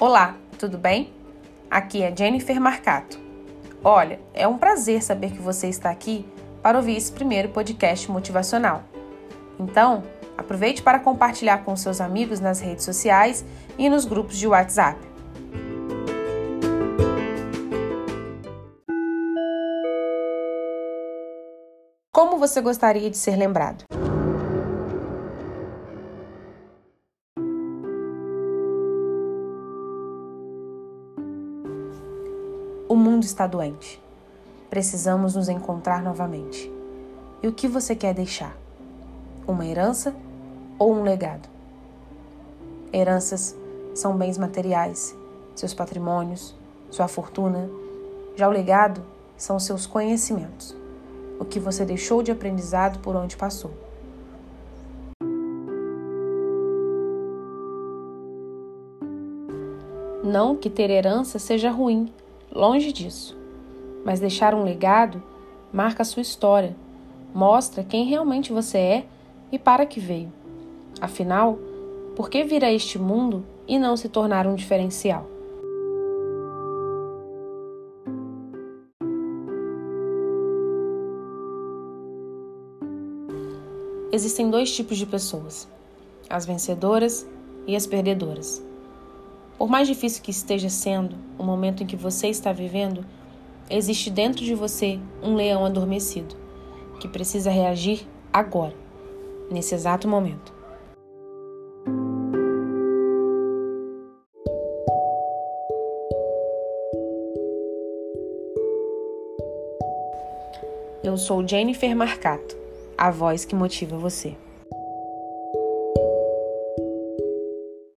Olá, tudo bem? Aqui é Jennifer Marcato. Olha, é um prazer saber que você está aqui para ouvir esse primeiro podcast motivacional. Então, aproveite para compartilhar com seus amigos nas redes sociais e nos grupos de WhatsApp. Como você gostaria de ser lembrado? O mundo está doente. Precisamos nos encontrar novamente. E o que você quer deixar? Uma herança ou um legado? Heranças são bens materiais, seus patrimônios, sua fortuna. Já o legado são seus conhecimentos, o que você deixou de aprendizado por onde passou. Não que ter herança seja ruim, Longe disso. Mas deixar um legado marca a sua história, mostra quem realmente você é e para que veio. Afinal, por que vir a este mundo e não se tornar um diferencial? Existem dois tipos de pessoas: as vencedoras e as perdedoras. Por mais difícil que esteja sendo o momento em que você está vivendo, existe dentro de você um leão adormecido que precisa reagir agora, nesse exato momento. Eu sou Jennifer Marcato, a voz que motiva você.